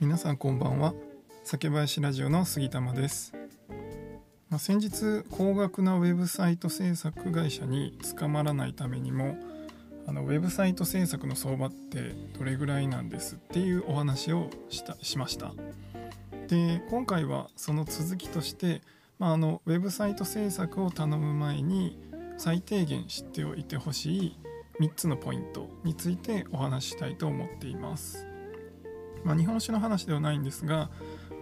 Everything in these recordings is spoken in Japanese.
皆さんこんばんは。酒林ラジオの杉玉です、まあ、先日高額なウェブサイト制作会社に捕まらないためにもあのウェブサイト制作の相場ってどれぐらいなんですっていうお話をしたしました。で今回はその続きとして、まあ、あのウェブサイト制作を頼む前に最低限知っておいてほしい3つのポイントについてお話ししたいと思っています、まあ、日本酒の話ではないんですが、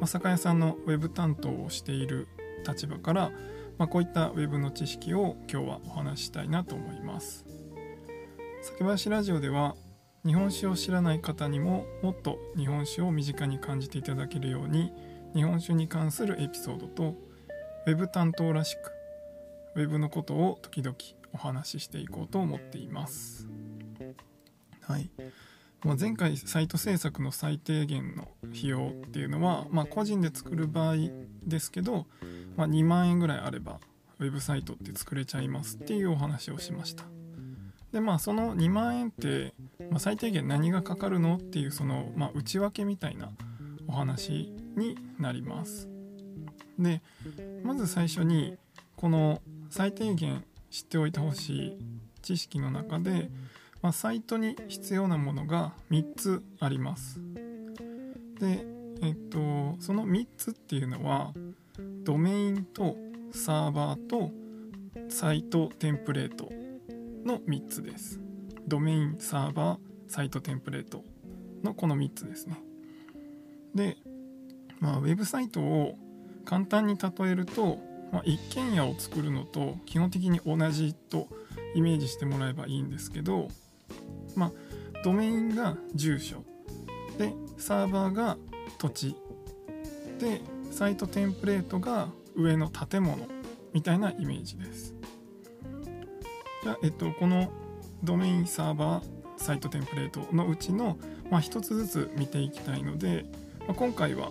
まあ、酒屋さんのウェブ担当をしている立場から、まあ、こういったウェブの知識を今日はお話ししたいなと思います酒林ラジオでは日本酒を知らない方にももっと日本酒を身近に感じていただけるように日本酒に関するエピソードとウェブ担当らしくウェブのことを時々お話ししていこうと思っています。はい。まあ、前回サイト制作の最低限の費用っていうのは、まあ、個人で作る場合ですけど、まあ、2万円ぐらいあればウェブサイトって作れちゃいますっていうお話をしました。でまあその2万円って、まあ、最低限何がかかるのっていうその、まあ、内訳みたいなお話になります。でまず最初にこの最低限知っておいてほしい知識の中で、まあ、サイトに必要なものが3つあります。で、えっと、その3つっていうのはドメインとサーバーとサイトテンプレートの3つです。ドメイン、サーバー、サイトテンプレートのこの3つですね。で、まあ、ウェブサイトを簡単に例えると、まあ、一軒家を作るのと基本的に同じとイメージしてもらえばいいんですけど、まあ、ドメインが住所。でサーバーが土地。でサイトテンプレートが上の建物。みたいなイメージです。じゃあ、えっと、このドメインサーバーサイトテンプレートのうちの、まあ、一つずつ見ていきたいので、まあ、今回は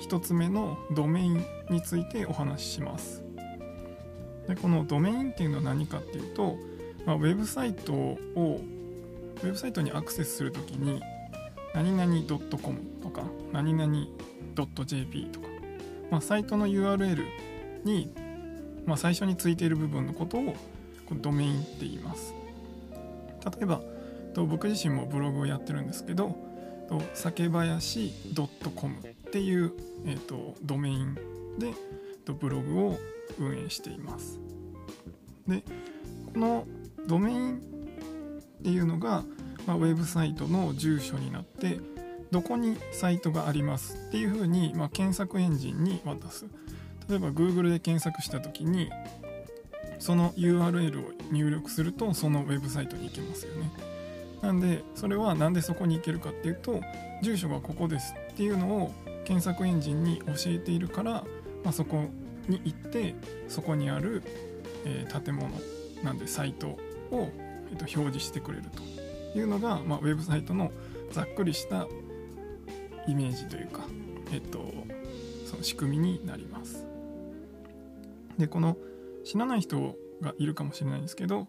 1つ目のドメインについてお話しします。でこのドメインっていうのは何かっていうと、まあ、ウェブサイトをウェブサイトにアクセスするときに何々 .com とか何々 .jp とか、まあ、サイトの URL に、まあ、最初についている部分のことをこドメインって言います。例えば僕自身もブログをやってるんですけど酒林 .com っていう、えーと、ドメインでブログを運営しています。でこのドメインっていうのが、まあ、ウェブサイトの住所になってどこにサイトがありますっていうふうに、まあ、検索エンジンに渡す。例えば Google で検索した時にその URL を入力するとそのウェブサイトに行けますよね。なんでそれは何でそこに行けるかっていうと住所がここですっていうのを検索エンジンに教えているから、まあ、そこに行ってそこにある、えー、建物なんでサイトを、えー、と表示してくれるというのが、まあ、ウェブサイトのざっくりしたイメージというか、えっ、と、その仕組みになります。でこの知らない人がいるかもしれないんですけど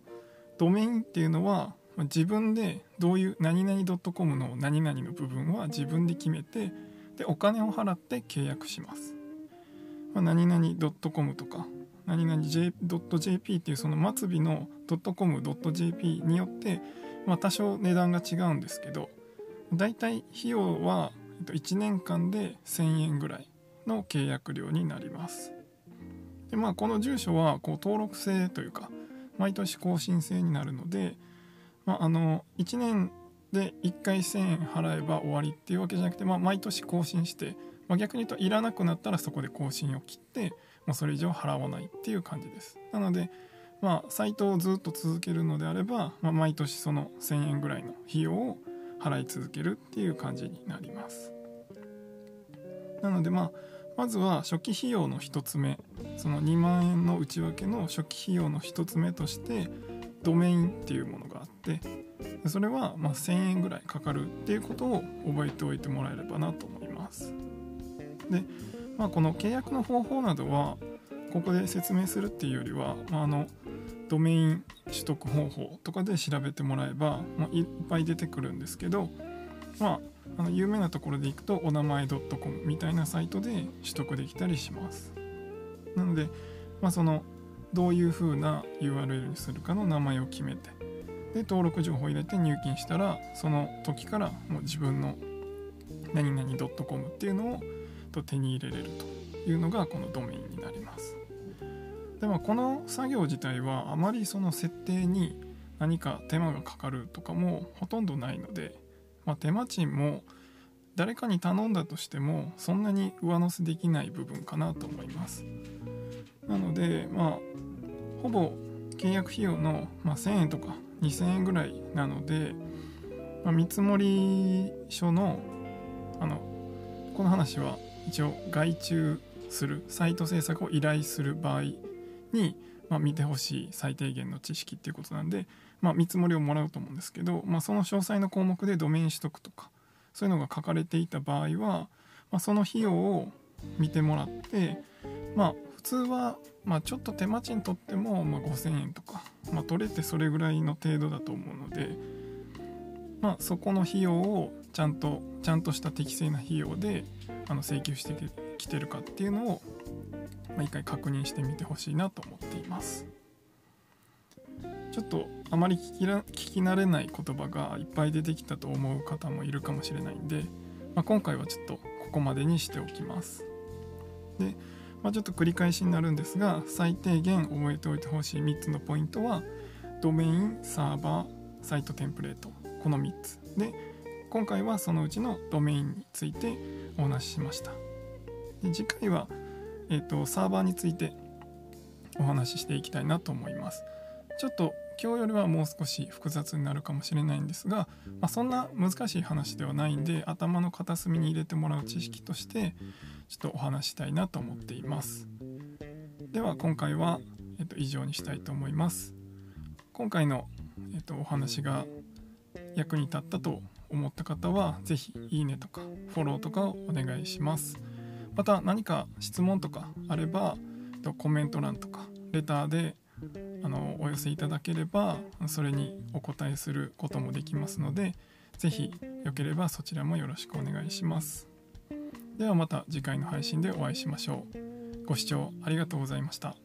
ドメインっていうのは自分でどういう何々 .com の何々の部分は自分で決めてでお金を払って契約します。まあ、何々 .com とか何々 J.jp っていうその末尾の .com.jp によって、まあ、多少値段が違うんですけどだいたい費用は1年間で1000円ぐらいの契約料になります。でまあこの住所はこう登録制というか毎年更新制になるのでまあ、あの1年で1回1000円払えば終わりっていうわけじゃなくて、まあ、毎年更新して、まあ、逆に言うといらなくなったらそこで更新を切って、まあ、それ以上払わないっていう感じです。なので、まあ、サイトをずっと続けるのであれば、まあ、毎年その1000円ぐらいの費用を払い続けるっていう感じになります。なのでまあまずは初期費用の1つ目その2万円の内訳の初期費用の1つ目としてドメインっていうものがあってそれはま1000円ぐらいかかるっていうことを覚えておいてもらえればなと思います。で、まあ、この契約の方法などはここで説明するっていうよりは、まあ、あのドメイン取得方法とかで調べてもらえば、まあ、いっぱい出てくるんですけど、まあ、あの有名なところでいくとお名前 .com みたいなサイトで取得できたりします。なので、まあ、そのどういう風な URL にするかの名前を決めてで登録情報を入れて入金したらその時からもう自分の何々 .com っていうのをと手に入れれるというのがこのドメインになります。でもこの作業自体はあまりその設定に何か手間がかかるとかもほとんどないので、まあ、手間賃も誰かに頼んだとしてもそんなに上乗せできない部分かなと思います。なのでまあほぼ契約費用の、まあ、1000円とか2000円ぐらいなので、まあ、見積書のあのこの話は一応外注するサイト制作を依頼する場合に、まあ、見てほしい最低限の知識っていうことなんで、まあ、見積もりをもらうと思うんですけど、まあ、その詳細の項目でドメイン取得とかそういうのが書かれていた場合は、ま、その費用を見てもらってまあ普通は、ま、ちょっと手間賃取っても、ま、5000円とか、ま、取れてそれぐらいの程度だと思うので、まあ、そこの費用をちゃんとちゃんとした適正な費用であの請求してきてるかっていうのを、まあ、一回確認してみてほしいなと思っています。ちょっとあまり聞き聞き慣れない言葉がいっぱい出てきたと思う方もいるかもしれないんで、まあ、今回はちょっとここまでにしておきます。で、まあ、ちょっと繰り返しになるんですが最低限覚えておいてほしい3つのポイントはドメインサーバーサイトテンプレート。この3つ。で今回はそのうちのドメインについてお話ししました。で次回は、えーと、サーバーについてお話ししていきたいなと思います。ちょっと今日よりはもう少し複雑になるかもしれないんですが、まあ、そんな難しい話ではないんで頭の片隅に入れてもらう知識としてちょっとお話したいなと思っています。では今回は、えっと、以上にしたいと思います。今回の、えっと、お話が役に立ったと思った方は是非いいねとかフォローとかをお願いします。また何か質問とかあればコメント欄とかレターであのお寄せいただければそれにお答えすることもできますので是非よければそちらもよろしくお願いします。ではまた次回の配信でお会いしましょう。ご視聴ありがとうございました。